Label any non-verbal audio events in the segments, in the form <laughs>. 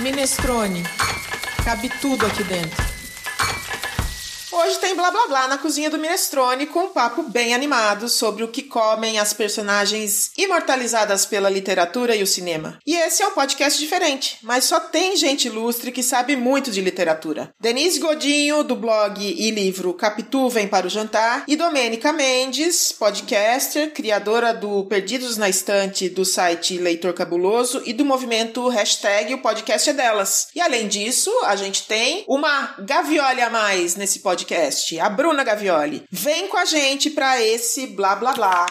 Minestrone. Cabe tudo aqui dentro. Hoje tem blá blá blá na cozinha do Minestrone com um papo bem animado sobre o que comem as personagens imortalizadas pela literatura e o cinema. E esse é um podcast diferente, mas só tem gente ilustre que sabe muito de literatura. Denise Godinho, do blog e livro Capitu Vem para o Jantar, e Domênica Mendes, podcaster, criadora do Perdidos na Estante do site Leitor Cabuloso e do movimento hashtag O Podcast é Delas. E além disso, a gente tem uma gaviolha a mais nesse podcast podcast, a Bruna Gavioli. Vem com a gente para esse blá blá blá.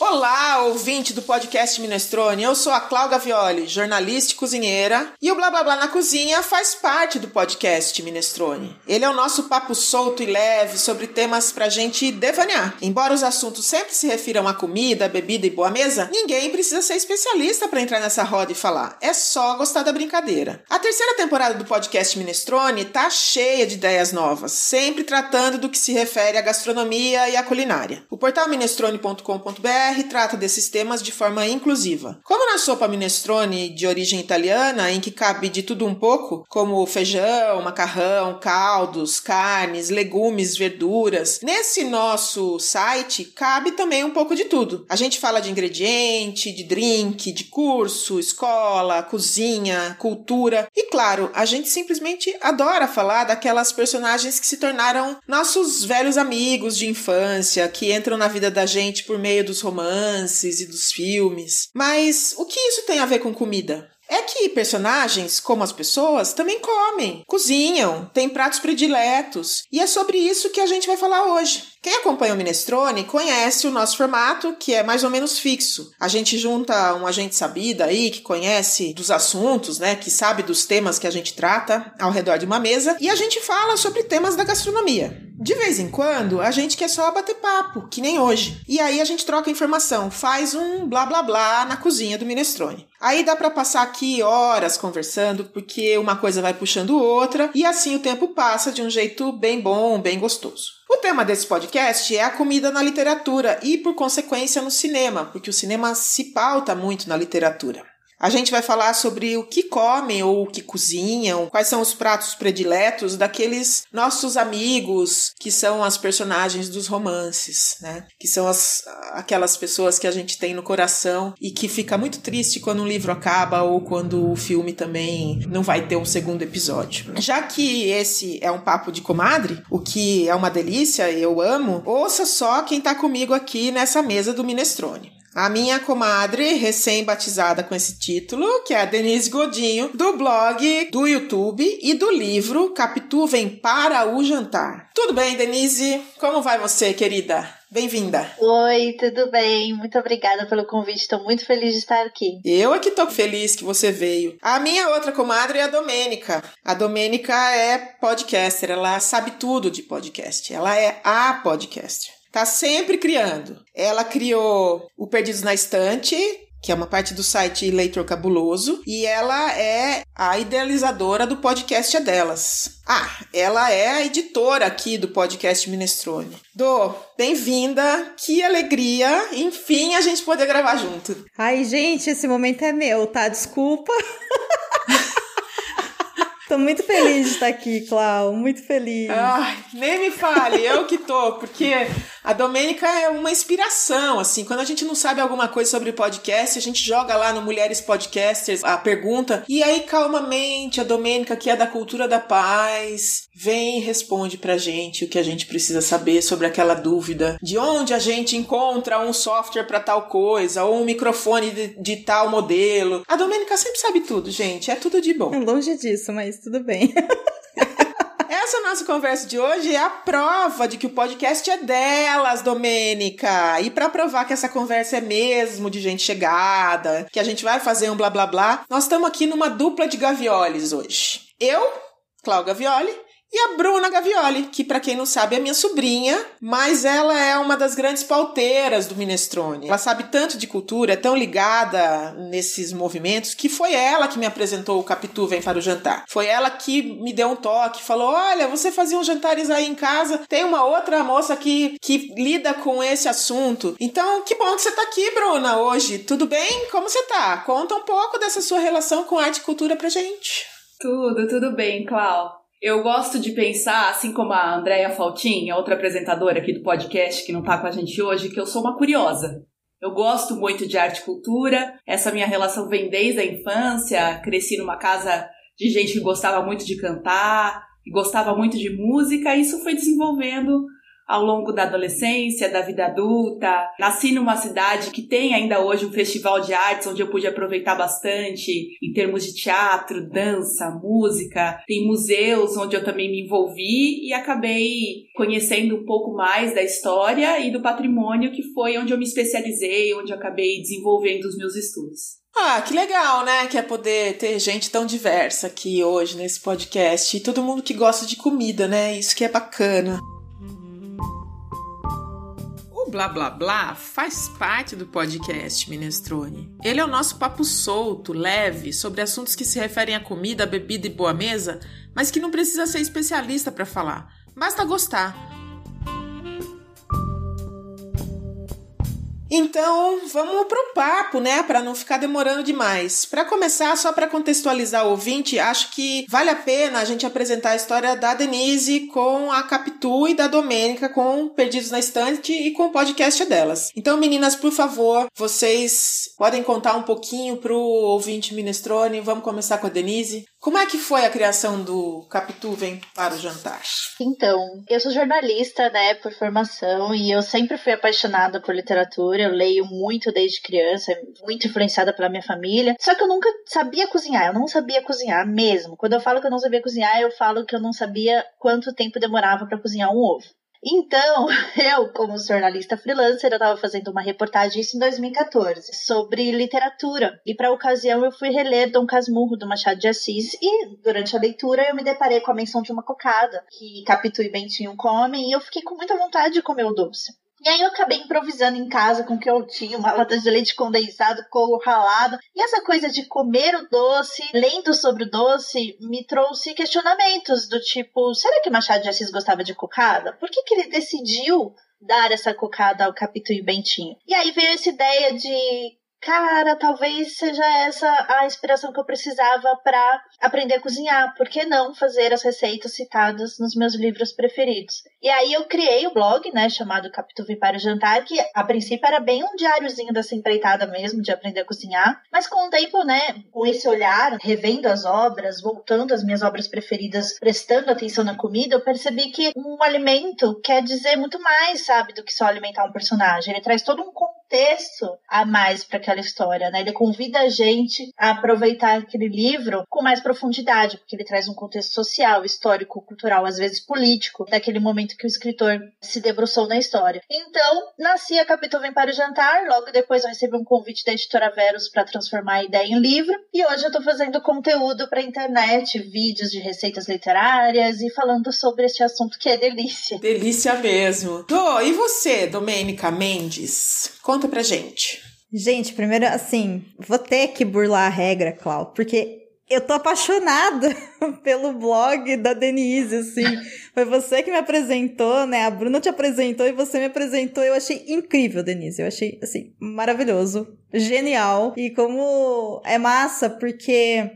Olá, ouvinte do podcast Minestrone. Eu sou a Cláudia Violi, jornalista e cozinheira, e o Blá Blá Blá na Cozinha faz parte do podcast Minestrone. Ele é o nosso papo solto e leve sobre temas pra gente devanear. Embora os assuntos sempre se refiram a comida, bebida e boa mesa, ninguém precisa ser especialista para entrar nessa roda e falar. É só gostar da brincadeira. A terceira temporada do podcast Minestrone tá cheia de ideias novas, sempre tratando do que se refere à gastronomia e à culinária. O portal minestrone.com.br trata desses temas de forma inclusiva. Como na sopa minestrone de origem italiana, em que cabe de tudo um pouco, como feijão, macarrão, caldos, carnes, legumes, verduras, nesse nosso site cabe também um pouco de tudo. A gente fala de ingrediente, de drink, de curso, escola, cozinha, cultura e, claro, a gente simplesmente adora falar daquelas personagens que se tornaram nossos velhos amigos de infância, que entram na vida da gente por meio dos romances romances e dos filmes. Mas o que isso tem a ver com comida? É que personagens, como as pessoas, também comem, cozinham, têm pratos prediletos. E é sobre isso que a gente vai falar hoje. Quem acompanha o Minestrone conhece o nosso formato, que é mais ou menos fixo. A gente junta um agente sabido aí, que conhece dos assuntos, né, que sabe dos temas que a gente trata ao redor de uma mesa, e a gente fala sobre temas da gastronomia. De vez em quando, a gente quer só bater papo, que nem hoje. E aí a gente troca informação, faz um blá blá blá na cozinha do Minestrone. Aí dá para passar aqui horas conversando, porque uma coisa vai puxando outra, e assim o tempo passa de um jeito bem bom, bem gostoso. O tema desse podcast é a comida na literatura e, por consequência, no cinema, porque o cinema se pauta muito na literatura. A gente vai falar sobre o que comem ou o que cozinham, quais são os pratos prediletos daqueles nossos amigos que são as personagens dos romances, né? Que são as, aquelas pessoas que a gente tem no coração e que fica muito triste quando um livro acaba ou quando o filme também não vai ter um segundo episódio. Já que esse é um papo de comadre, o que é uma delícia, eu amo, ouça só quem tá comigo aqui nessa mesa do Minestrone. A minha comadre, recém-batizada com esse título, que é a Denise Godinho, do blog, do YouTube e do livro Capitu Vem para o Jantar. Tudo bem, Denise? Como vai você, querida? Bem-vinda. Oi, tudo bem? Muito obrigada pelo convite. Estou muito feliz de estar aqui. Eu é que estou feliz que você veio. A minha outra comadre é a Domênica. A Domênica é podcaster, ela sabe tudo de podcast. Ela é a podcaster. Tá sempre criando. Ela criou o Perdidos na Estante, que é uma parte do site Leitor Cabuloso, e ela é a idealizadora do podcast é delas. Ah, ela é a editora aqui do podcast Minestrone. Dô, bem-vinda, que alegria, enfim, a gente poder gravar junto. Ai, gente, esse momento é meu, tá? Desculpa. <laughs> Tô muito feliz de estar aqui, Clau, muito feliz. Ai, nem me fale, eu que tô, porque a Domênica é uma inspiração, assim, quando a gente não sabe alguma coisa sobre podcast, a gente joga lá no Mulheres Podcasters a pergunta, e aí calmamente a Domênica, que é da cultura da paz, vem e responde pra gente o que a gente precisa saber sobre aquela dúvida, de onde a gente encontra um software para tal coisa, ou um microfone de, de tal modelo. A Domênica sempre sabe tudo, gente, é tudo de bom. É longe disso, mas tudo bem. <laughs> Essa nossa conversa de hoje é a prova de que o podcast é delas, Domênica. E para provar que essa conversa é mesmo de gente chegada, que a gente vai fazer um blá blá blá, nós estamos aqui numa dupla de gavioles hoje. Eu, Cláudia Gavioli, e a Bruna Gavioli, que para quem não sabe é minha sobrinha, mas ela é uma das grandes pauteiras do Minestrone. Ela sabe tanto de cultura, é tão ligada nesses movimentos, que foi ela que me apresentou o Capitu Vem para o Jantar. Foi ela que me deu um toque, falou: Olha, você fazia uns jantares aí em casa, tem uma outra moça que, que lida com esse assunto. Então, que bom que você tá aqui, Bruna, hoje. Tudo bem? Como você tá? Conta um pouco dessa sua relação com arte e cultura pra gente. Tudo, tudo bem, Clau. Eu gosto de pensar, assim como a Andrea Faltin, a outra apresentadora aqui do podcast que não está com a gente hoje, que eu sou uma curiosa. Eu gosto muito de arte e cultura, essa minha relação vem desde a infância, cresci numa casa de gente que gostava muito de cantar, e gostava muito de música, e isso foi desenvolvendo ao longo da adolescência, da vida adulta. Nasci numa cidade que tem ainda hoje um festival de artes onde eu pude aproveitar bastante em termos de teatro, dança, música. Tem museus onde eu também me envolvi e acabei conhecendo um pouco mais da história e do patrimônio, que foi onde eu me especializei, onde eu acabei desenvolvendo os meus estudos. Ah, que legal, né? Que é poder ter gente tão diversa aqui hoje nesse podcast. E todo mundo que gosta de comida, né? Isso que é bacana. Blá Blá Blá faz parte do podcast Minestrone. Ele é o nosso papo solto, leve, sobre assuntos que se referem à comida, bebida e boa mesa, mas que não precisa ser especialista para falar. Basta gostar. Então, vamos pro papo, né, para não ficar demorando demais. Para começar, só para contextualizar o ouvinte, acho que vale a pena a gente apresentar a história da Denise com a Capitu e da Domênica com Perdidos na Estante e com o podcast delas. Então, meninas, por favor, vocês podem contar um pouquinho pro ouvinte Minestrone. Vamos começar com a Denise. Como é que foi a criação do Capitu Vem para o Jantar? Então, eu sou jornalista, né, por formação, e eu sempre fui apaixonada por literatura. Eu leio muito desde criança, muito influenciada pela minha família. Só que eu nunca sabia cozinhar, eu não sabia cozinhar mesmo. Quando eu falo que eu não sabia cozinhar, eu falo que eu não sabia quanto tempo demorava para cozinhar um ovo. Então, <laughs> eu, como jornalista freelancer, eu estava fazendo uma reportagem isso em 2014 sobre literatura. E para ocasião eu fui reler Dom Casmurro do Machado de Assis e durante a leitura eu me deparei com a menção de uma cocada que Capitu e Bentinho comem e eu fiquei com muita vontade de comer o doce. E aí eu acabei improvisando em casa com o que eu tinha, uma lata de leite condensado, couro ralado. E essa coisa de comer o doce, lendo sobre o doce, me trouxe questionamentos do tipo, será que Machado de Assis gostava de cocada? Por que, que ele decidiu dar essa cocada ao Capitu e Bentinho? E aí veio essa ideia de cara, talvez seja essa a inspiração que eu precisava para aprender a cozinhar. Por que não fazer as receitas citadas nos meus livros preferidos? E aí eu criei o blog, né, chamado Capituvi para o Jantar, que a princípio era bem um diáriozinho dessa empreitada mesmo de aprender a cozinhar, mas com o tempo, né, com esse olhar, revendo as obras, voltando às minhas obras preferidas, prestando atenção na comida, eu percebi que um alimento quer dizer muito mais, sabe, do que só alimentar um personagem. Ele traz todo um contexto a mais para aquela história, né? Ele convida a gente a aproveitar aquele livro com mais profundidade, porque ele traz um contexto social, histórico, cultural, às vezes político, daquele momento que o escritor se debruçou na história. Então, nasci a Capitão Vem para o Jantar, logo depois eu recebi um convite da editora Verus para transformar a ideia em livro, e hoje eu estou fazendo conteúdo para internet, vídeos de receitas literárias e falando sobre este assunto que é delícia. Delícia mesmo. Dô, e você, Domênica Mendes? Conta pra gente. Gente, primeiro, assim, vou ter que burlar a regra, Clau, porque eu tô apaixonada <laughs> pelo blog da Denise, assim. <laughs> Foi você que me apresentou, né? A Bruna te apresentou e você me apresentou. Eu achei incrível, Denise. Eu achei, assim, maravilhoso, genial. E como é massa, porque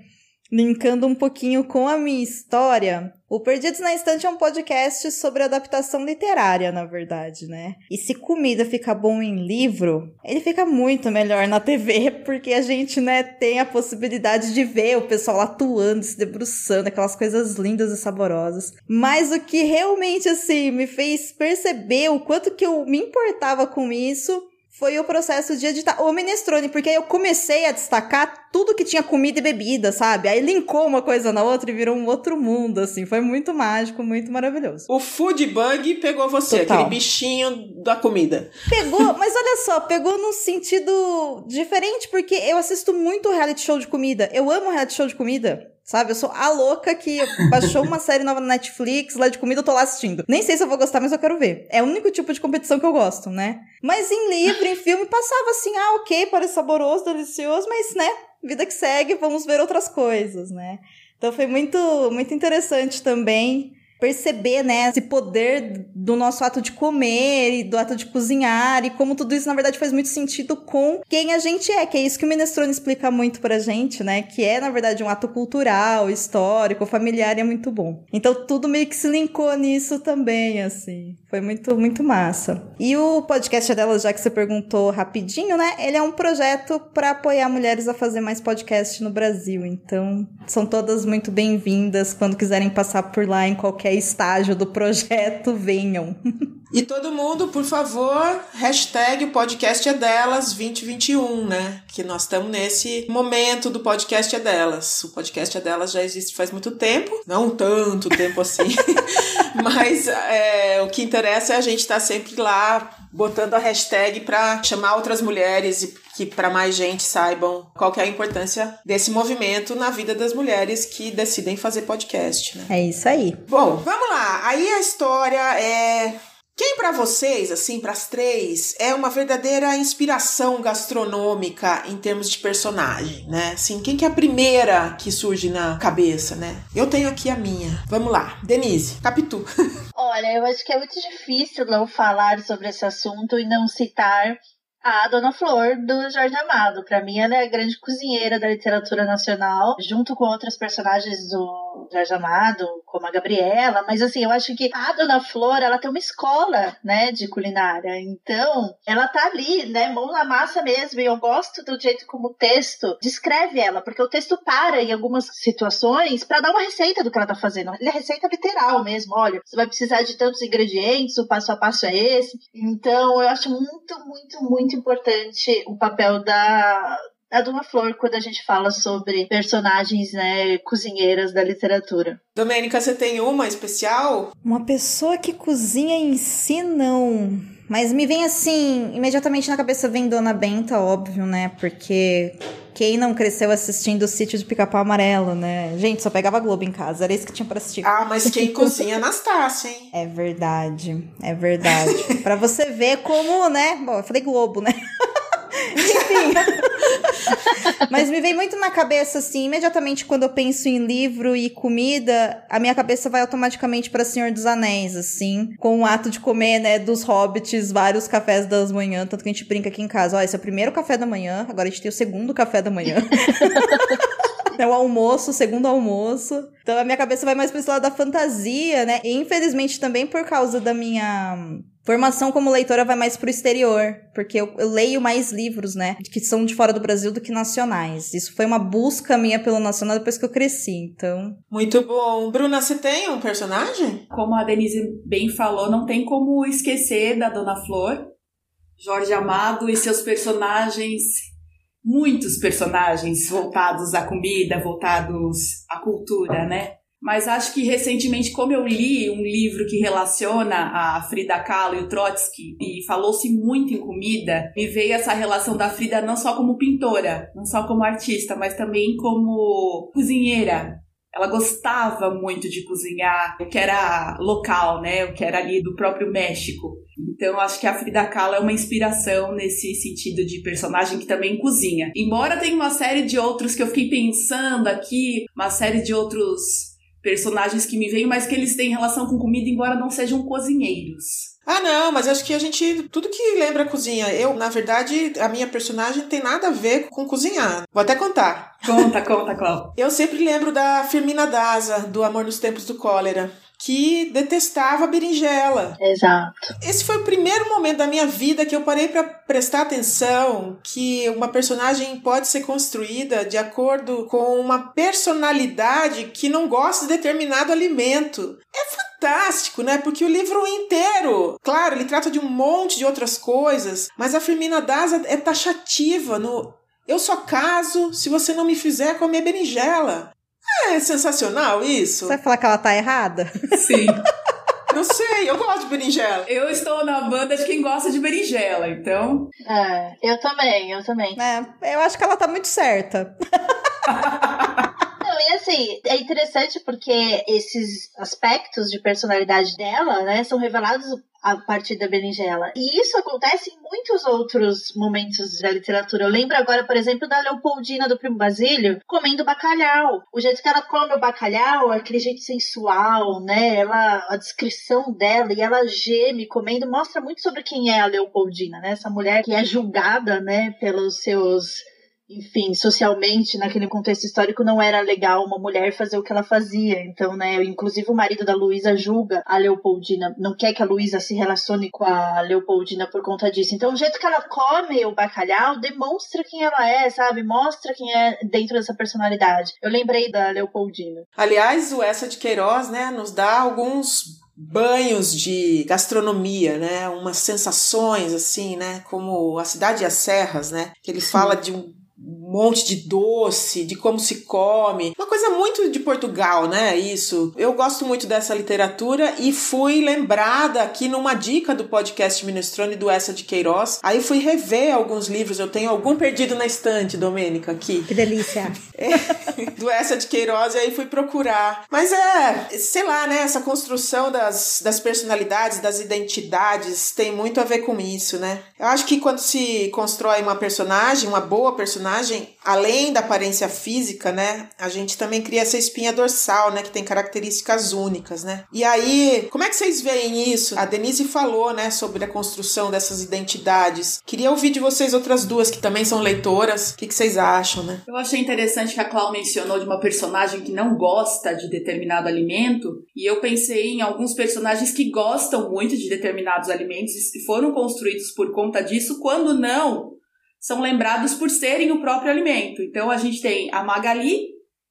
linkando um pouquinho com a minha história, o Perdidos na Estante é um podcast sobre adaptação literária, na verdade, né? E se comida fica bom em livro, ele fica muito melhor na TV, <laughs> porque a gente, né, tem a possibilidade de ver o pessoal atuando, se debruçando, aquelas coisas lindas e saborosas. Mas o que realmente, assim, me fez perceber o quanto que eu me importava com isso foi o processo de editar o minestrone, porque aí eu comecei a destacar tudo que tinha comida e bebida, sabe? Aí linkou uma coisa na outra e virou um outro mundo, assim. Foi muito mágico, muito maravilhoso. O food bug pegou você, Total. aquele bichinho da comida. Pegou, <laughs> mas olha só, pegou num sentido diferente, porque eu assisto muito reality show de comida. Eu amo reality show de comida Sabe? Eu sou a louca que baixou uma série nova na Netflix, lá de comida, eu tô lá assistindo. Nem sei se eu vou gostar, mas eu quero ver. É o único tipo de competição que eu gosto, né? Mas em livro, em filme, passava assim, ah, ok, parece saboroso, delicioso, mas, né? Vida que segue, vamos ver outras coisas, né? Então foi muito, muito interessante também perceber, né, esse poder do nosso ato de comer e do ato de cozinhar e como tudo isso, na verdade, faz muito sentido com quem a gente é, que é isso que o Minestrone explica muito pra gente, né, que é, na verdade, um ato cultural, histórico, familiar e é muito bom. Então, tudo meio que se linkou nisso também, assim. Foi muito, muito massa. E o podcast dela, já que você perguntou rapidinho, né, ele é um projeto para apoiar mulheres a fazer mais podcast no Brasil. Então, são todas muito bem-vindas quando quiserem passar por lá em qualquer estágio do projeto, venham. E todo mundo, por favor, hashtag o podcast é delas 2021, né? Que nós estamos nesse momento do podcast é delas. O podcast é delas já existe faz muito tempo, não tanto tempo assim, <laughs> <laughs> mas é, o que interessa é a gente estar tá sempre lá botando a hashtag para chamar outras mulheres e que para mais gente saibam qual que é a importância desse movimento na vida das mulheres que decidem fazer podcast, né? É isso aí. Bom, vamos lá. Aí a história é quem para vocês, assim, para as três, é uma verdadeira inspiração gastronômica em termos de personagem, né? Assim, quem que é a primeira que surge na cabeça, né? Eu tenho aqui a minha. Vamos lá, Denise, Capitu. <laughs> Olha, eu acho que é muito difícil não falar sobre esse assunto e não citar a Dona Flor do Jorge Amado. Para mim, ela é a grande cozinheira da literatura nacional, junto com outras personagens do Jorge Amado, como a Gabriela. Mas assim, eu acho que a Dona Flor, ela tem uma escola, né, de culinária. Então, ela tá ali, né, mão na massa mesmo. E eu gosto do jeito como o texto descreve ela, porque o texto para em algumas situações para dar uma receita do que ela tá fazendo. Ele é receita literal mesmo. Olha, você vai precisar de tantos ingredientes, o passo a passo é esse. Então, eu acho muito, muito muito importante o papel da, da Dona Flor quando a gente fala sobre personagens, né, cozinheiras da literatura. Domênica, você tem uma especial? Uma pessoa que cozinha em si, não. Mas me vem assim, imediatamente na cabeça vem Dona Benta, óbvio, né? Porque quem não cresceu assistindo o sítio de pica-pau amarelo, né? Gente, só pegava Globo em casa, era isso que tinha pra assistir. Ah, mas quem <laughs> cozinha é Anastácia, hein? É verdade, é verdade. pra você ver como, né? Bom, eu falei Globo, né? Enfim. Mas me vem muito na cabeça, assim, imediatamente quando eu penso em livro e comida, a minha cabeça vai automaticamente para Senhor dos Anéis, assim, com o ato de comer, né, dos hobbits, vários cafés das manhã, tanto que a gente brinca aqui em casa, ó, esse é o primeiro café da manhã, agora a gente tem o segundo café da manhã. <laughs> É o almoço, o segundo almoço. Então a minha cabeça vai mais pra esse lado da fantasia, né? E infelizmente também por causa da minha Formação como leitora vai mais pro exterior, porque eu, eu, leio mais livros, né, que são de fora do Brasil do que nacionais. Isso foi uma busca minha pelo nacional depois que eu cresci, então. Muito bom. Bruna, você tem um personagem? Como a Denise bem falou, não tem como esquecer da Dona Flor, Jorge Amado e seus personagens, muitos personagens voltados à comida, voltados à cultura, né? Mas acho que recentemente, como eu li um livro que relaciona a Frida Kahlo e o Trotsky, e falou-se muito em comida, me veio essa relação da Frida não só como pintora, não só como artista, mas também como cozinheira. Ela gostava muito de cozinhar, o que era local, né? O que era ali do próprio México. Então, acho que a Frida Kahlo é uma inspiração nesse sentido de personagem que também cozinha. Embora tenha uma série de outros que eu fiquei pensando aqui, uma série de outros personagens que me veem, mas que eles têm relação com comida, embora não sejam cozinheiros. Ah, não, mas acho que a gente. Tudo que lembra cozinha. Eu, na verdade, a minha personagem tem nada a ver com cozinhar. Vou até contar. Conta, conta, Cláudia. Eu sempre lembro da Firmina Daza, do Amor nos Tempos do Cólera que detestava berinjela. Exato. Esse foi o primeiro momento da minha vida que eu parei para prestar atenção que uma personagem pode ser construída de acordo com uma personalidade que não gosta de determinado alimento. É fantástico, né? Porque o livro inteiro, claro, ele trata de um monte de outras coisas, mas a Firmina Daza é taxativa no eu só caso se você não me fizer comer berinjela. É sensacional isso. Você vai falar que ela tá errada? Sim. <laughs> Não sei, eu gosto de berinjela. Eu estou na banda de quem gosta de berinjela, então. É, eu também, eu também. É, eu acho que ela tá muito certa. <laughs> Assim, é interessante porque esses aspectos de personalidade dela, né, são revelados a partir da berinjela. E isso acontece em muitos outros momentos da literatura. Eu lembro agora, por exemplo, da Leopoldina do Primo Basílio comendo bacalhau. O jeito que ela come o bacalhau, aquele jeito sensual, né? Ela, a descrição dela e ela geme comendo mostra muito sobre quem é a Leopoldina, né? Essa mulher que é julgada, né, pelos seus enfim, socialmente, naquele contexto histórico, não era legal uma mulher fazer o que ela fazia. Então, né, inclusive o marido da Luísa julga a Leopoldina, não quer que a Luísa se relacione com a Leopoldina por conta disso. Então, o jeito que ela come o bacalhau demonstra quem ela é, sabe? Mostra quem é dentro dessa personalidade. Eu lembrei da Leopoldina. Aliás, o Essa de Queiroz, né, nos dá alguns banhos de gastronomia, né? Umas sensações assim, né? Como a cidade e as serras, né? Que ele Sim. fala de um Mm. Monte de doce, de como se come. Uma coisa muito de Portugal, né? Isso. Eu gosto muito dessa literatura e fui lembrada aqui numa dica do podcast Minestrone do Essa de Queiroz. Aí fui rever alguns livros. Eu tenho algum perdido na estante, Domênica, aqui. Que delícia. <laughs> É, do Essa de Queiroz, e aí fui procurar. Mas é, sei lá, né? Essa construção das, das personalidades, das identidades, tem muito a ver com isso, né? Eu acho que quando se constrói uma personagem, uma boa personagem, além da aparência física, né, a gente também cria essa espinha dorsal, né, que tem características únicas, né? E aí, como é que vocês veem isso? A Denise falou, né, sobre a construção dessas identidades. Queria ouvir de vocês outras duas que também são leitoras. O que, que vocês acham, né? Eu achei interessante que a Clau mencionou de uma personagem que não gosta de determinado alimento, e eu pensei em alguns personagens que gostam muito de determinados alimentos e foram construídos por conta disso, quando não são lembrados por serem o próprio alimento. Então a gente tem a Magali,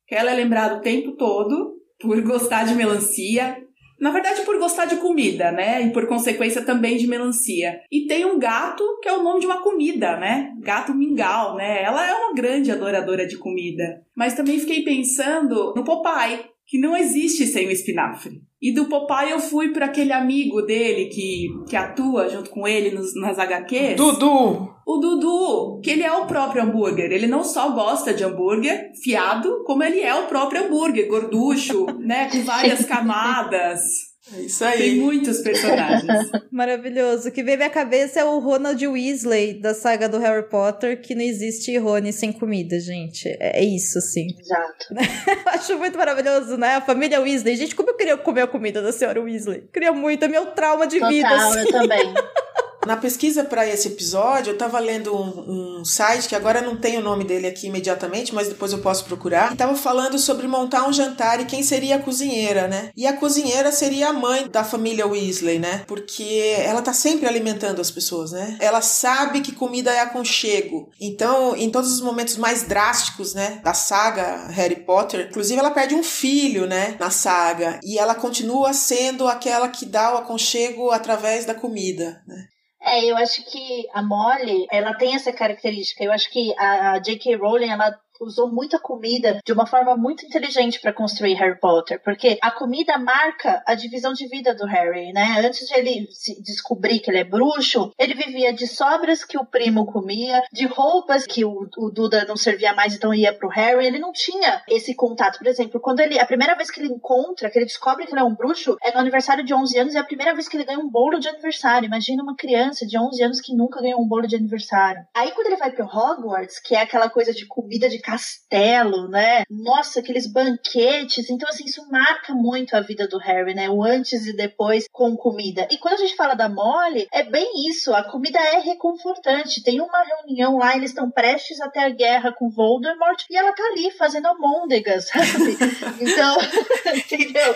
que ela é lembrada o tempo todo por gostar de melancia. Na verdade, por gostar de comida, né? E por consequência também de melancia. E tem um gato, que é o nome de uma comida, né? Gato mingau, né? Ela é uma grande adoradora de comida. Mas também fiquei pensando no Popeye, que não existe sem o espinafre. E do Popeye eu fui para aquele amigo dele que, que atua junto com ele nos, nas HQs. Dudu! O Dudu, que ele é o próprio hambúrguer. Ele não só gosta de hambúrguer fiado, como ele é o próprio hambúrguer, gorducho, <laughs> né? Com várias camadas. É isso aí. Tem muitos personagens. <laughs> Maravilhoso. O que veio à minha cabeça é o Ronald Weasley da saga do Harry Potter, que não existe Rony sem comida, gente. É isso, assim. Exato. <laughs> Acho muito maravilhoso, né? A família Weasley. Gente, como eu queria comer a comida da senhora Weasley? Queria muito, é meu trauma de Total, vida. Assim. eu também. <laughs> Na pesquisa para esse episódio, eu estava lendo um, um, site que agora não tem o nome dele aqui imediatamente, mas depois eu posso procurar. E tava falando sobre montar um jantar e quem seria a cozinheira, né? E a cozinheira seria a mãe da família Weasley, né? Porque ela tá sempre alimentando as pessoas, né? Ela sabe que comida é aconchego. Então, em todos os momentos mais drásticos, né, da saga Harry Potter, inclusive ela perde um filho, né, na saga, e ela continua sendo aquela que dá o aconchego através da comida, né? É, eu acho que a Molly, ela tem essa característica. Eu acho que a J.K. Rowling, ela usou muita comida de uma forma muito inteligente para construir Harry Potter, porque a comida marca a divisão de vida do Harry, né? Antes de ele se descobrir que ele é bruxo, ele vivia de sobras que o primo comia, de roupas que o, o Duda não servia mais, então ia pro Harry. Ele não tinha esse contato. Por exemplo, quando ele a primeira vez que ele encontra, que ele descobre que ele é um bruxo, é no aniversário de 11 anos é a primeira vez que ele ganha um bolo de aniversário. Imagina uma criança de 11 anos que nunca ganhou um bolo de aniversário. Aí quando ele vai pro Hogwarts, que é aquela coisa de comida de castelo, né? Nossa, aqueles banquetes. Então, assim, isso marca muito a vida do Harry, né? O antes e depois com comida. E quando a gente fala da Molly, é bem isso. A comida é reconfortante. Tem uma reunião lá, eles estão prestes a ter a guerra com Voldemort e ela tá ali fazendo almôndegas, <laughs> sabe? então, <laughs> entendeu?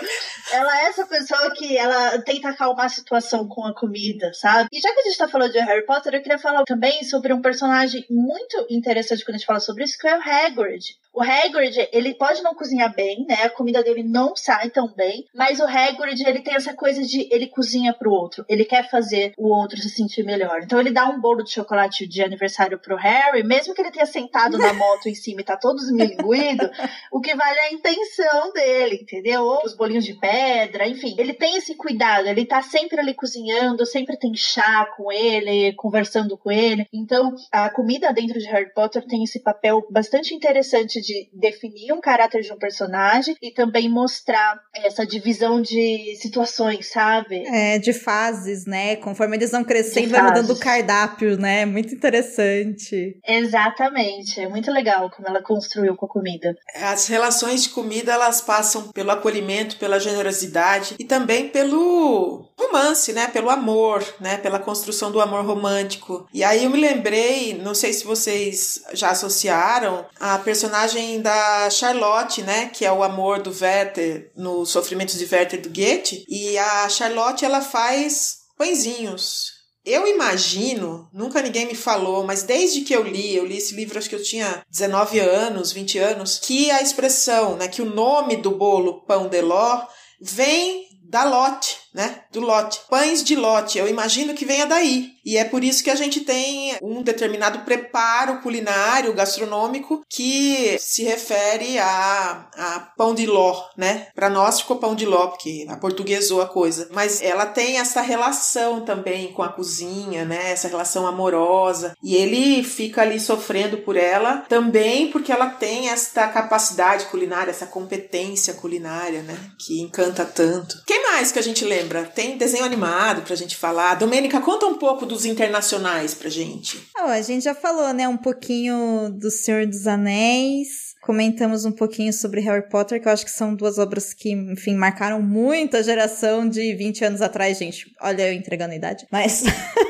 Ela é essa pessoa que ela tenta acalmar a situação com a comida, sabe? E já que a gente tá falando de Harry Potter, eu queria falar também sobre um personagem muito interessante quando a gente fala sobre isso, que é o Hagrid. O Hagrid, ele pode não cozinhar bem, né? A comida dele não sai tão bem, mas o Hagrid, ele tem essa coisa de ele cozinha pro outro, ele quer fazer o outro se sentir melhor. Então ele dá um bolo de chocolate de aniversário pro Harry, mesmo que ele tenha sentado na moto <laughs> em cima e tá todo esmilinguido, o que vale é a intenção dele, entendeu? Ou os bolinhos de pedra, enfim. Ele tem esse cuidado, ele tá sempre ali cozinhando, sempre tem chá com ele, conversando com ele. Então, a comida dentro de Harry Potter tem esse papel bastante bastante interessante de definir um caráter de um personagem e também mostrar essa divisão de situações, sabe? É, de fases, né? Conforme eles vão crescendo, vai mudando o cardápio, né? Muito interessante. Exatamente. É muito legal como ela construiu com a comida. As relações de comida, elas passam pelo acolhimento, pela generosidade e também pelo romance, né? Pelo amor, né? Pela construção do amor romântico. E aí eu me lembrei, não sei se vocês já associaram, a personagem da Charlotte, né? Que é o amor do Werther no Sofrimentos de Werther do Goethe. E a Charlotte, ela faz pãezinhos. Eu imagino, nunca ninguém me falou, mas desde que eu li, eu li esse livro acho que eu tinha 19 anos, 20 anos, que a expressão, né, que o nome do bolo pão de ló vem da lote, né? Do lote. Pães de lote. Eu imagino que venha daí. E é por isso que a gente tem um determinado preparo culinário, gastronômico, que se refere a, a pão de ló, né? Para nós ficou pão de ló, porque aportuguesou a coisa. Mas ela tem essa relação também com a cozinha, né? Essa relação amorosa. E ele fica ali sofrendo por ela também porque ela tem esta capacidade culinária, essa competência culinária, né? Que encanta tanto. Quem mais que a gente lembra? Tem desenho animado pra gente falar. Domênica, conta um pouco do dos internacionais pra gente? Oh, a gente já falou, né, um pouquinho do Senhor dos Anéis. Comentamos um pouquinho sobre Harry Potter, que eu acho que são duas obras que, enfim, marcaram muito a geração de 20 anos atrás, gente. Olha, eu entregando a idade, mas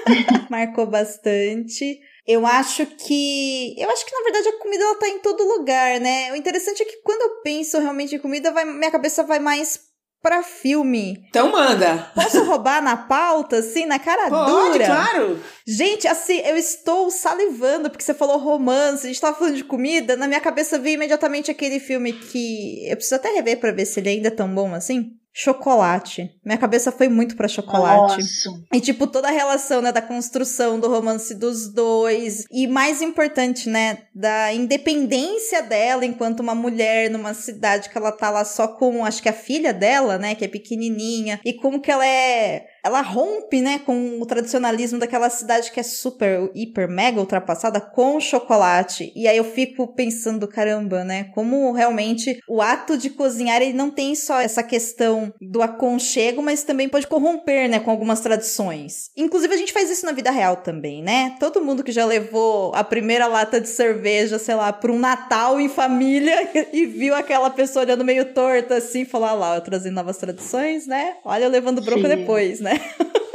<laughs> marcou bastante. Eu acho que. Eu acho que, na verdade, a comida ela tá em todo lugar, né? O interessante é que quando eu penso realmente em comida, vai, minha cabeça vai mais pra filme. Então manda. Posso <laughs> roubar na pauta, assim, na cara Pode, dura? claro. Gente, assim, eu estou salivando porque você falou romance, a gente tava falando de comida, na minha cabeça veio imediatamente aquele filme que eu preciso até rever para ver se ele ainda é tão bom assim. Chocolate. Minha cabeça foi muito para chocolate. Nossa. E, tipo, toda a relação, né, da construção do romance dos dois. E mais importante, né, da independência dela enquanto uma mulher numa cidade que ela tá lá só com, acho que a filha dela, né, que é pequenininha. E como que ela é ela rompe, né, com o tradicionalismo daquela cidade que é super, hiper, mega ultrapassada com chocolate. E aí eu fico pensando, caramba, né, como realmente o ato de cozinhar, ele não tem só essa questão do aconchego, mas também pode corromper, né, com algumas tradições. Inclusive a gente faz isso na vida real também, né? Todo mundo que já levou a primeira lata de cerveja, sei lá, para um Natal em família <laughs> e viu aquela pessoa olhando meio torta assim, falou, ah lá, eu trazendo novas tradições, né? Olha eu levando bronca Sim. depois, né? <laughs>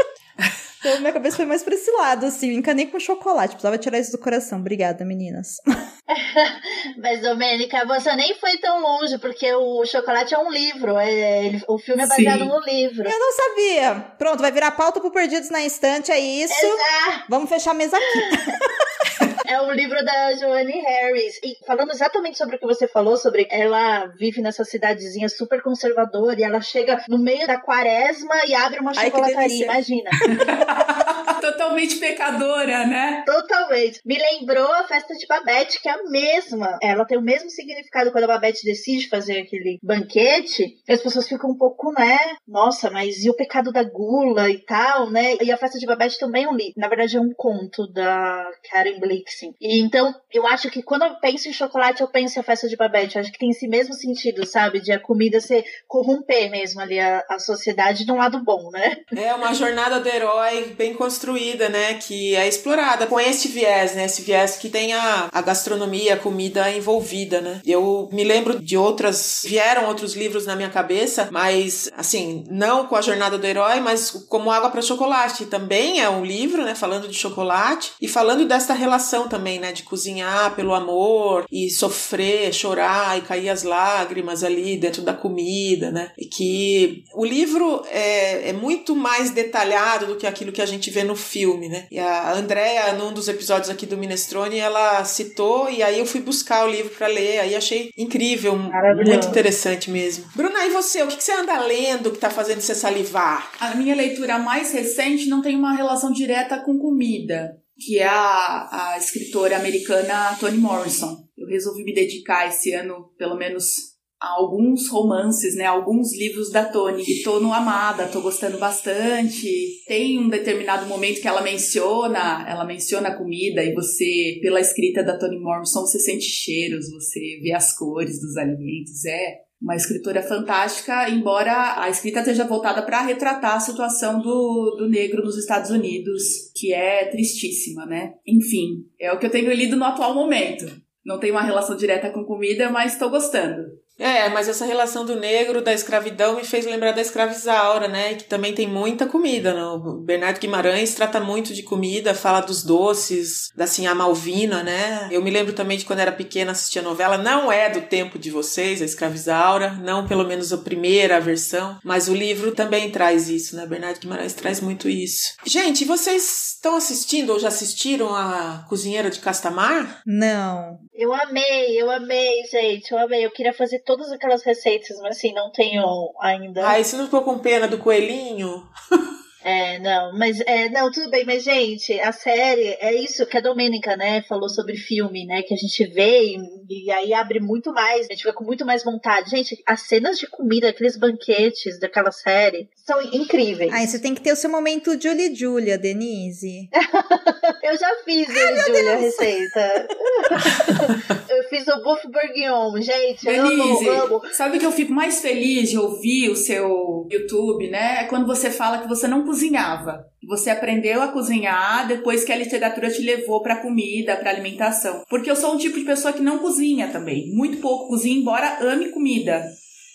Então, minha cabeça foi mais pra esse lado, assim. Eu encanei com chocolate. Precisava tirar isso do coração. Obrigada, meninas. <laughs> Mas, Domênica, você nem foi tão longe, porque o chocolate é um livro. É, ele- o filme é baseado Sim. no livro. Eu não sabia. Pronto, vai virar pauta pro Perdidos na Estante, é isso. Exato. Vamos fechar a mesa aqui. <laughs> É um livro da Joanne Harris. E falando exatamente sobre o que você falou, sobre ela vive nessa cidadezinha super conservadora e ela chega no meio da quaresma e abre uma Ai, chocolataria. Imagina. <laughs> Totalmente pecadora, né? Totalmente. Me lembrou a festa de Babette, que é a mesma. Ela tem o mesmo significado quando a Babette decide fazer aquele banquete. E as pessoas ficam um pouco, né? Nossa, mas e o pecado da gula e tal, né? E a festa de Babette também é um livro. Na verdade, é um conto da Karen Blixen. E então, eu acho que quando eu penso em chocolate, eu penso em a festa de Babette. Eu acho que tem esse mesmo sentido, sabe? De a comida ser corromper mesmo ali a, a sociedade de um lado bom, né? É uma jornada do herói bem construída, né? Que é explorada com esse viés, né? Esse viés que tem a, a gastronomia, a comida envolvida, né? Eu me lembro de outras. Vieram outros livros na minha cabeça, mas, assim, não com a jornada do herói, mas como Água para Chocolate. Também é um livro, né? Falando de chocolate e falando desta relação também, né? De cozinhar pelo amor e sofrer, chorar e cair as lágrimas ali dentro da comida, né? E que o livro é, é muito mais detalhado do que aquilo que a gente vê no filme, né? E a Andrea, num dos episódios aqui do Minestrone, ela citou e aí eu fui buscar o livro para ler, aí achei incrível, muito interessante mesmo. Bruna, e você? O que que você anda lendo que tá fazendo você salivar? A minha leitura mais recente não tem uma relação direta com comida, que é a, a escritora americana Toni Morrison. Eu resolvi me dedicar esse ano, pelo menos alguns romances, né? Alguns livros da Tony. E tô no Amada, tô gostando bastante. Tem um determinado momento que ela menciona, ela menciona a comida e você, pela escrita da Toni Morrison, você sente cheiros, você vê as cores dos alimentos. É uma escritora fantástica, embora a escrita esteja voltada para retratar a situação do, do negro nos Estados Unidos, que é tristíssima, né? Enfim, é o que eu tenho lido no atual momento. Não tem uma relação direta com comida, mas estou gostando. É, mas essa relação do negro, da escravidão, me fez lembrar da escravizaura, né? Que também tem muita comida. Né? O Bernardo Guimarães trata muito de comida, fala dos doces, da Sinhá Malvina, né? Eu me lembro também de quando era pequena assistia novela. Não é do tempo de vocês, a escravizaura, não pelo menos a primeira versão, mas o livro também traz isso, né? Bernardo Guimarães traz muito isso. Gente, vocês estão assistindo ou já assistiram a Cozinheira de Castamar? Não. Eu amei, eu amei, gente, eu amei. Eu queria fazer todas aquelas receitas, mas assim, não tenho ainda. Ai, você não ficou com pena do coelhinho? <laughs> É, não, mas é, não, tudo bem, mas gente, a série é isso que a Domênica, né, falou sobre filme, né, que a gente vê e, e, aí abre muito mais, a gente fica com muito mais vontade. Gente, as cenas de comida, aqueles banquetes daquela série são incríveis. Ai, você tem que ter o seu momento Julie Julia, Denise. <laughs> eu já fiz Julie Julia a receita. <laughs> eu fiz o buff bourguignon, gente, Denise, amo, amo. sabe que eu fico mais feliz de ouvir o seu YouTube, né, é quando você fala que você não cozinhava. Você aprendeu a cozinhar depois que a literatura te levou para comida, para alimentação. Porque eu sou um tipo de pessoa que não cozinha também, muito pouco cozinha, embora ame comida.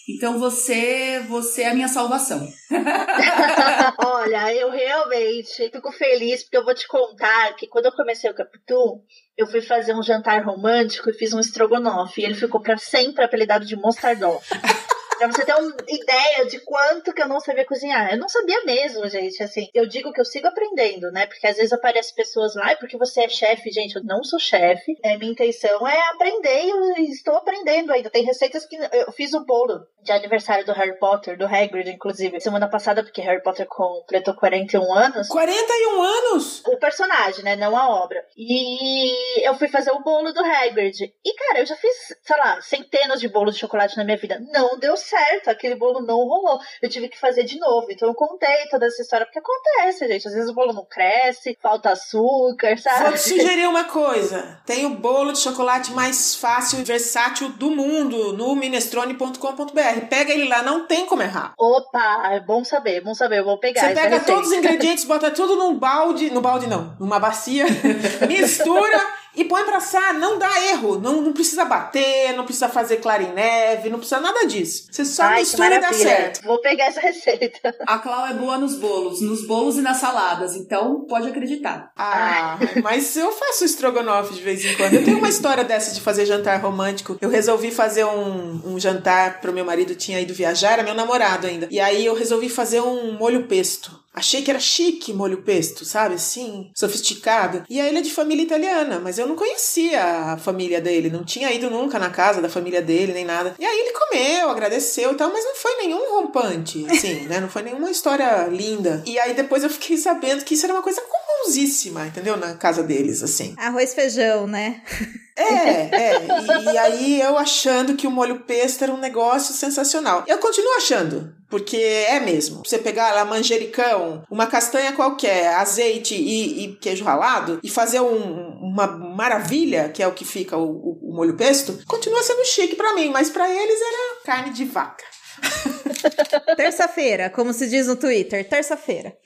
Então você, você é a minha salvação. <laughs> Olha, eu realmente fico feliz porque eu vou te contar que quando eu comecei o Capitu, eu fui fazer um jantar romântico e fiz um estrogonofe. E ele ficou para sempre apelidado de mostardoff. <laughs> Pra você ter uma ideia de quanto que eu não sabia cozinhar. Eu não sabia mesmo, gente. Assim, eu digo que eu sigo aprendendo, né? Porque às vezes aparecem pessoas lá, e porque você é chefe, gente, eu não sou chefe. É, minha intenção é aprender e eu estou aprendendo ainda. Tem receitas que eu fiz o bolo de aniversário do Harry Potter, do Hagrid, inclusive, semana passada, porque Harry Potter completou 41 anos. 41 anos? O personagem, né? Não a obra. E eu fui fazer o bolo do Hagrid. E, cara, eu já fiz, sei lá, centenas de bolos de chocolate na minha vida. Não deu certo, aquele bolo não rolou. Eu tive que fazer de novo. Então eu contei toda essa história, porque acontece, gente. Às vezes o bolo não cresce, falta açúcar, sabe? Vou te sugerir uma coisa. Tem o bolo de chocolate mais fácil e versátil do mundo no minestrone.com.br. Pega ele lá, não tem como errar. Opa, é bom saber, bom saber. Eu vou pegar Você pega receita. todos os ingredientes, bota tudo num balde, no balde não, numa bacia, <laughs> mistura e põe pra assar. Não dá erro. Não, não precisa bater, não precisa fazer clara em neve, não precisa nada disso. Você só Ai, mistura e dá certo. Vou pegar essa receita. A Clau é boa nos bolos, nos bolos e nas saladas, então pode acreditar. Ah, mas eu faço estrogonofe de vez em quando. Eu tenho uma história dessa de fazer jantar romântico. Eu resolvi fazer um, um jantar pro meu marido, tinha ido viajar, era meu namorado ainda. E aí eu resolvi fazer um molho pesto. Achei que era chique molho pesto, sabe? Assim, sofisticado. E aí ele é de família italiana, mas eu não conhecia a família dele, não tinha ido nunca na casa da família dele, nem nada. E aí ele comeu, agradeceu e tal, mas não foi nenhum rompante, assim, né? Não foi nenhuma história linda. E aí depois eu fiquei sabendo que isso era uma coisa comunsíssima, entendeu? Na casa deles, assim. Arroz feijão, né? É, é. E, e aí eu achando que o molho pesto era um negócio sensacional. Eu continuo achando, porque é mesmo. Você pegar lá manjericão, uma castanha qualquer, azeite e, e queijo ralado e fazer um- uma maravilha, que é o que fica o, o- o molho pesto, continua sendo chique pra mim, mas pra eles era carne de vaca. <laughs> Terça-feira, como se diz no Twitter, terça-feira.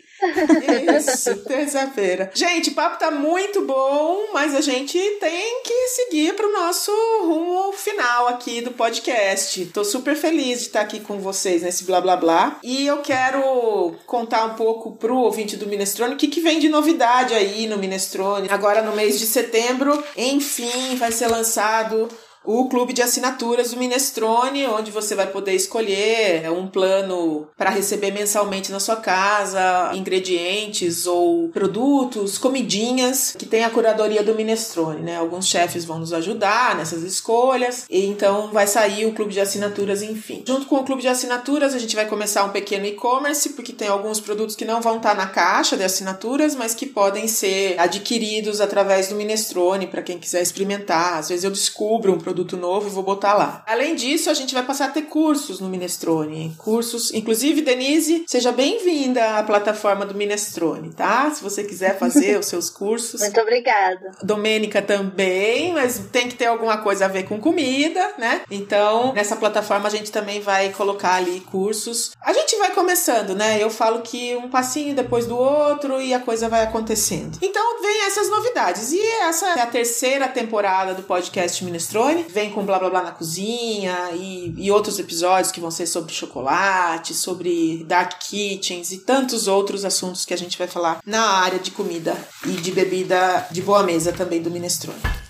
Isso, terça-feira. Gente, o papo tá muito bom, mas a gente tem que seguir pro nosso rumo final aqui do podcast. Tô super feliz de estar aqui com vocês nesse blá blá blá. E eu quero contar um pouco pro ouvinte do Minestrone o que, que vem de novidade aí no Minestrone. Agora no mês de setembro, enfim, vai ser lançado o clube de assinaturas do Minestrone, onde você vai poder escolher um plano para receber mensalmente na sua casa ingredientes ou produtos, comidinhas que tem a curadoria do Minestrone, né? Alguns chefes vão nos ajudar nessas escolhas, e então vai sair o clube de assinaturas, enfim. Junto com o clube de assinaturas, a gente vai começar um pequeno e-commerce, porque tem alguns produtos que não vão estar na caixa de assinaturas, mas que podem ser adquiridos através do Minestrone para quem quiser experimentar. Às vezes eu descubro um produto novo e vou botar lá. Além disso, a gente vai passar a ter cursos no Minestrone. Cursos, inclusive, Denise, seja bem-vinda à plataforma do Minestrone, tá? Se você quiser fazer os seus cursos. Muito obrigada. Domênica também, mas tem que ter alguma coisa a ver com comida, né? Então, nessa plataforma a gente também vai colocar ali cursos. A gente vai começando, né? Eu falo que um passinho depois do outro e a coisa vai acontecendo. Então, vem essas novidades. E essa é a terceira temporada do podcast Minestrone. Vem com blá blá blá na cozinha e, e outros episódios que vão ser sobre chocolate, sobre dark kitchens e tantos outros assuntos que a gente vai falar na área de comida e de bebida de boa mesa também do Minestrone.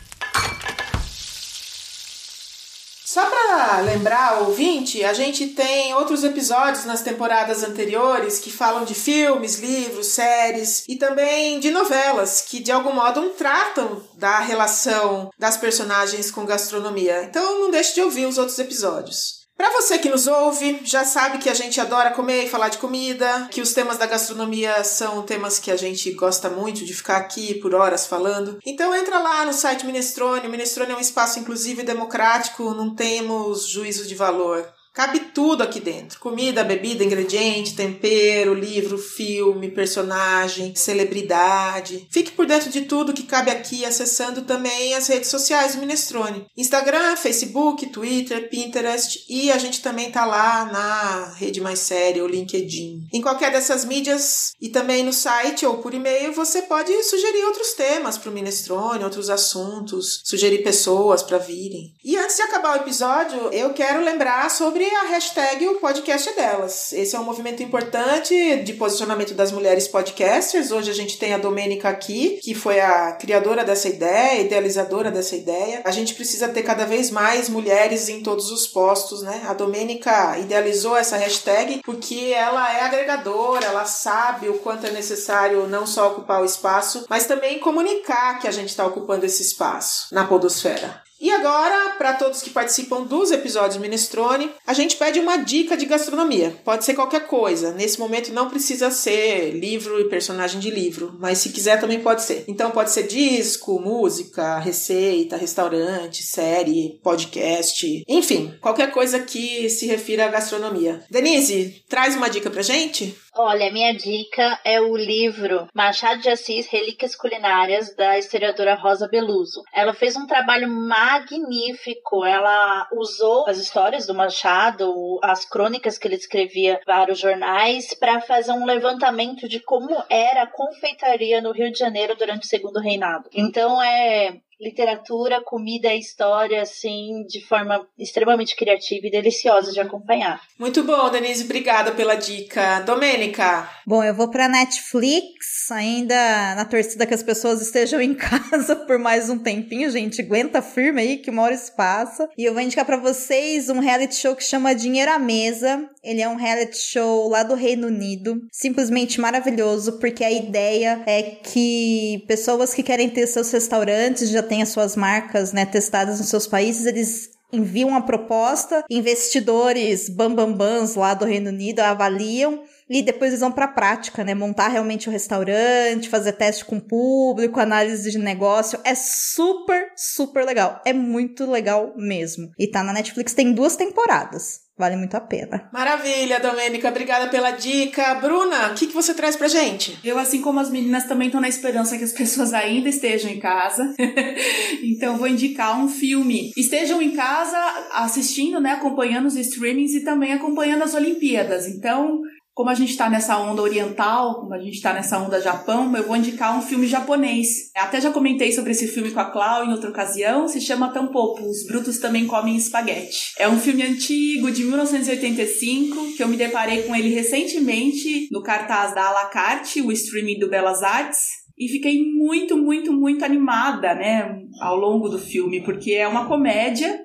Só para lembrar, ouvinte, a gente tem outros episódios nas temporadas anteriores que falam de filmes, livros, séries e também de novelas que de algum modo tratam da relação das personagens com gastronomia. Então não deixe de ouvir os outros episódios. Para você que nos ouve, já sabe que a gente adora comer e falar de comida, que os temas da gastronomia são temas que a gente gosta muito de ficar aqui por horas falando. Então entra lá no site Minestrone. O Minestrone é um espaço inclusivo e democrático, não temos juízo de valor. Cabe tudo aqui dentro: comida, bebida, ingrediente, tempero, livro, filme, personagem, celebridade. Fique por dentro de tudo que cabe aqui acessando também as redes sociais do Minestrone: Instagram, Facebook, Twitter, Pinterest e a gente também tá lá na Rede Mais Séria ou LinkedIn. Em qualquer dessas mídias e também no site ou por e-mail você pode sugerir outros temas para o Minestrone, outros assuntos, sugerir pessoas para virem. E antes de acabar o episódio, eu quero lembrar sobre a hashtag o podcast é delas. Esse é um movimento importante de posicionamento das mulheres podcasters. Hoje a gente tem a Domênica aqui, que foi a criadora dessa ideia, idealizadora dessa ideia. A gente precisa ter cada vez mais mulheres em todos os postos, né? A Domênica idealizou essa hashtag porque ela é agregadora, ela sabe o quanto é necessário não só ocupar o espaço, mas também comunicar que a gente está ocupando esse espaço na podosfera. E agora, para todos que participam dos episódios Minestrone, a gente pede uma dica de gastronomia. Pode ser qualquer coisa. Nesse momento não precisa ser livro e personagem de livro, mas se quiser também pode ser. Então pode ser disco, música, receita, restaurante, série, podcast, enfim, qualquer coisa que se refira à gastronomia. Denise, traz uma dica pra gente? Olha, minha dica é o livro Machado de Assis Relíquias Culinárias, da historiadora Rosa Beluso. Ela fez um trabalho magnífico. Ela usou as histórias do Machado, as crônicas que ele escrevia para os jornais, para fazer um levantamento de como era a confeitaria no Rio de Janeiro durante o Segundo Reinado. Então é literatura, comida e história, assim, de forma extremamente criativa e deliciosa de acompanhar. Muito bom, Denise, obrigada pela dica. Domênica? Bom, eu vou pra Netflix, ainda na torcida que as pessoas estejam em <laughs> casa por mais um tempinho, gente. Aguenta firme aí que uma hora se passa. E eu vou indicar para vocês um reality show que chama Dinheiro à Mesa. Ele é um reality show lá do Reino Unido. Simplesmente maravilhoso, porque a ideia é que pessoas que querem ter seus restaurantes já têm as suas marcas né, testadas nos seus países, eles enviam uma proposta, investidores bambambans lá do Reino Unido avaliam e depois eles vão para a prática, né? Montar realmente o restaurante, fazer teste com o público, análise de negócio. É super, super legal. É muito legal mesmo. E tá na Netflix, tem duas temporadas. Vale muito a pena. Maravilha, Domênica. Obrigada pela dica. Bruna, o que, que você traz pra gente? Eu, assim como as meninas, também estou na esperança que as <laughs> pessoas ainda estejam em casa. <laughs> então, vou indicar um filme. Estejam em casa assistindo, né? Acompanhando os streamings e também acompanhando as Olimpíadas. Então, como a gente está nessa onda oriental, como a gente está nessa onda Japão, eu vou indicar um filme japonês. Até já comentei sobre esse filme com a Clau em outra ocasião, se chama Tampopo, Os Brutos Também Comem Espaguete. É um filme antigo, de 1985, que eu me deparei com ele recentemente no cartaz da Alacarte, o streaming do Belas Artes, e fiquei muito, muito, muito animada, né, ao longo do filme, porque é uma comédia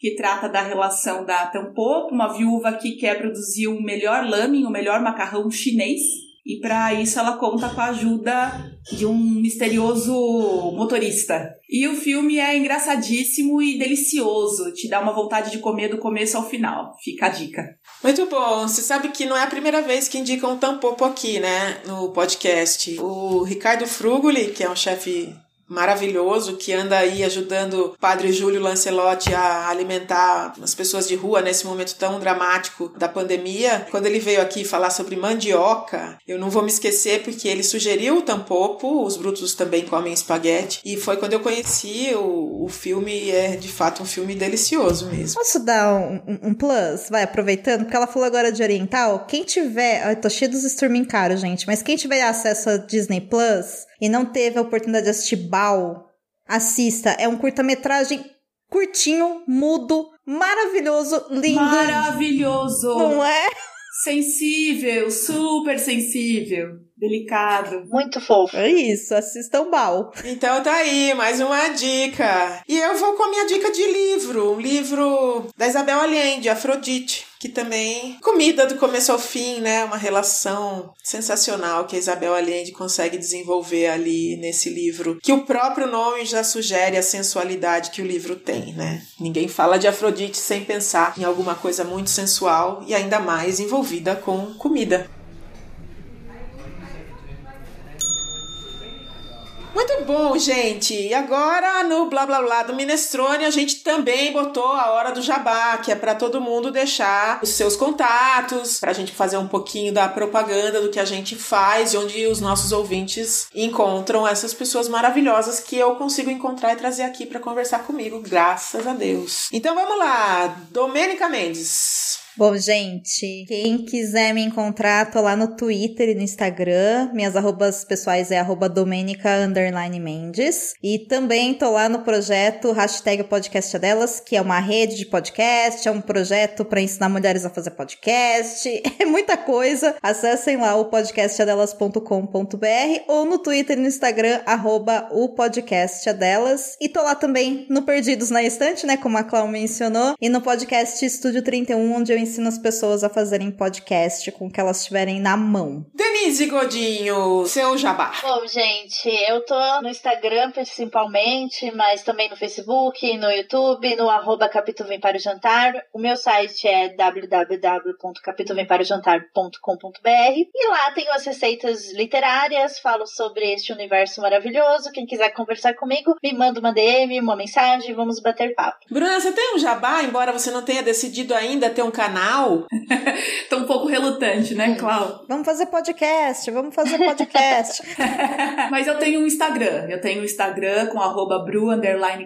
que trata da relação da Tampopo, uma viúva que quer produzir o melhor lamen, o melhor macarrão chinês. E para isso ela conta com a ajuda de um misterioso motorista. E o filme é engraçadíssimo e delicioso, te dá uma vontade de comer do começo ao final. Fica a dica. Muito bom. Você sabe que não é a primeira vez que indicam um tampopo aqui, né, no podcast. O Ricardo Frugoli, que é um chefe maravilhoso que anda aí ajudando o padre Júlio Lancelotti a alimentar as pessoas de rua nesse momento tão dramático da pandemia. Quando ele veio aqui falar sobre mandioca, eu não vou me esquecer porque ele sugeriu o tampopo, os brutos também comem espaguete, e foi quando eu conheci o, o filme, é de fato um filme delicioso mesmo. Posso dar um, um, plus? Vai, aproveitando, porque ela falou agora de oriental, quem tiver, eu tô cheio dos streaming caros, gente, mas quem tiver acesso a Disney Plus e não teve a oportunidade de assistir Bal, assista. É um curta-metragem curtinho, mudo, maravilhoso, lindo. Maravilhoso! Não é? Sensível, super sensível, delicado. Muito fofo. É isso, assistam Bal. Então tá aí, mais uma dica. E eu vou com a minha dica de livro, um livro da Isabel Allende, Afrodite que também comida do começo ao fim, né? Uma relação sensacional que a Isabel Allende consegue desenvolver ali nesse livro, que o próprio nome já sugere a sensualidade que o livro tem, né? Ninguém fala de Afrodite sem pensar em alguma coisa muito sensual e ainda mais envolvida com comida. Muito bom, gente. E agora no blá blá blá do Minestrone a gente também botou a hora do jabá, que é para todo mundo deixar os seus contatos, para a gente fazer um pouquinho da propaganda do que a gente faz e onde os nossos ouvintes encontram essas pessoas maravilhosas que eu consigo encontrar e trazer aqui para conversar comigo, graças a Deus. Então vamos lá, Domênica Mendes. Bom, gente, quem quiser me encontrar, tô lá no Twitter e no Instagram. Minhas arrobas pessoais é arroba Domenica Mendes. E também tô lá no projeto Hashtag Podcast Delas, que é uma rede de podcast, é um projeto para ensinar mulheres a fazer podcast. <laughs> É muita coisa. Acessem lá o podcastadelas.com.br ou no Twitter e no Instagram, arroba o podcast delas. E tô lá também no Perdidos na Estante, né? Como a Clau mencionou. E no podcast Estúdio 31, onde eu ensino as pessoas a fazerem podcast com o que elas tiverem na mão. Denise Godinho, seu jabá. Bom, gente, eu tô no Instagram principalmente, mas também no Facebook, no YouTube, no arroba Capítulo Vem para o Jantar. O meu site é www.capitulvemparaojantar.com.br e lá tenho as receitas literárias, falo sobre este universo maravilhoso. Quem quiser conversar comigo, me manda uma DM, uma mensagem, vamos bater papo. Bruna, você tem um jabá, embora você não tenha decidido ainda ter um canal canal. <laughs> Tô um pouco relutante, né, Clau? Vamos fazer podcast, vamos fazer podcast. <laughs> Mas eu tenho um Instagram. Eu tenho um Instagram com arroba bru,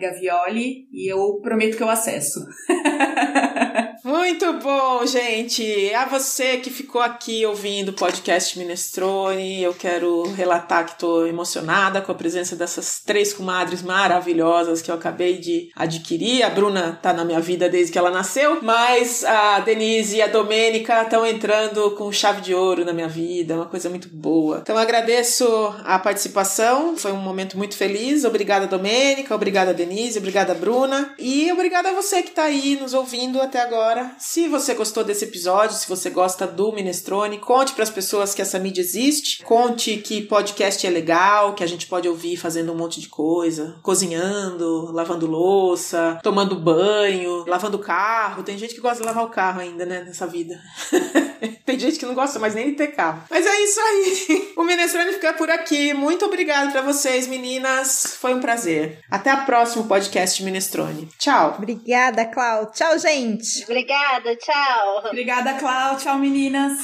gavioli, e eu prometo que eu acesso. <laughs> Muito bom, gente. A você que ficou aqui ouvindo o podcast Minestrone, eu quero relatar que estou emocionada com a presença dessas três comadres maravilhosas que eu acabei de adquirir. A Bruna tá na minha vida desde que ela nasceu, mas a Denise e a Domênica estão entrando com chave de ouro na minha vida, uma coisa muito boa. Então agradeço a participação, foi um momento muito feliz. Obrigada, Domênica, obrigada, Denise, obrigada, Bruna, e obrigada a você que está aí nos ouvindo até agora agora. Se você gostou desse episódio, se você gosta do Minestrone, conte para as pessoas que essa mídia existe. Conte que podcast é legal, que a gente pode ouvir fazendo um monte de coisa, cozinhando, lavando louça, tomando banho, lavando carro. Tem gente que gosta de lavar o carro ainda, né, nessa vida. <laughs> <laughs> Tem gente que não gosta mais nem de ter carro. Mas é isso aí. <laughs> O Minestrone fica por aqui. Muito obrigada para vocês, meninas. Foi um prazer. Até a próxima podcast Minestrone. Tchau. Obrigada, Clau. Tchau, gente. Obrigada, tchau. Obrigada, Clau. Tchau, meninas.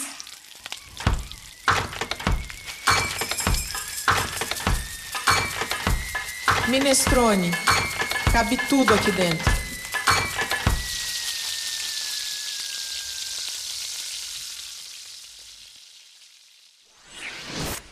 Minestrone. Cabe tudo aqui dentro.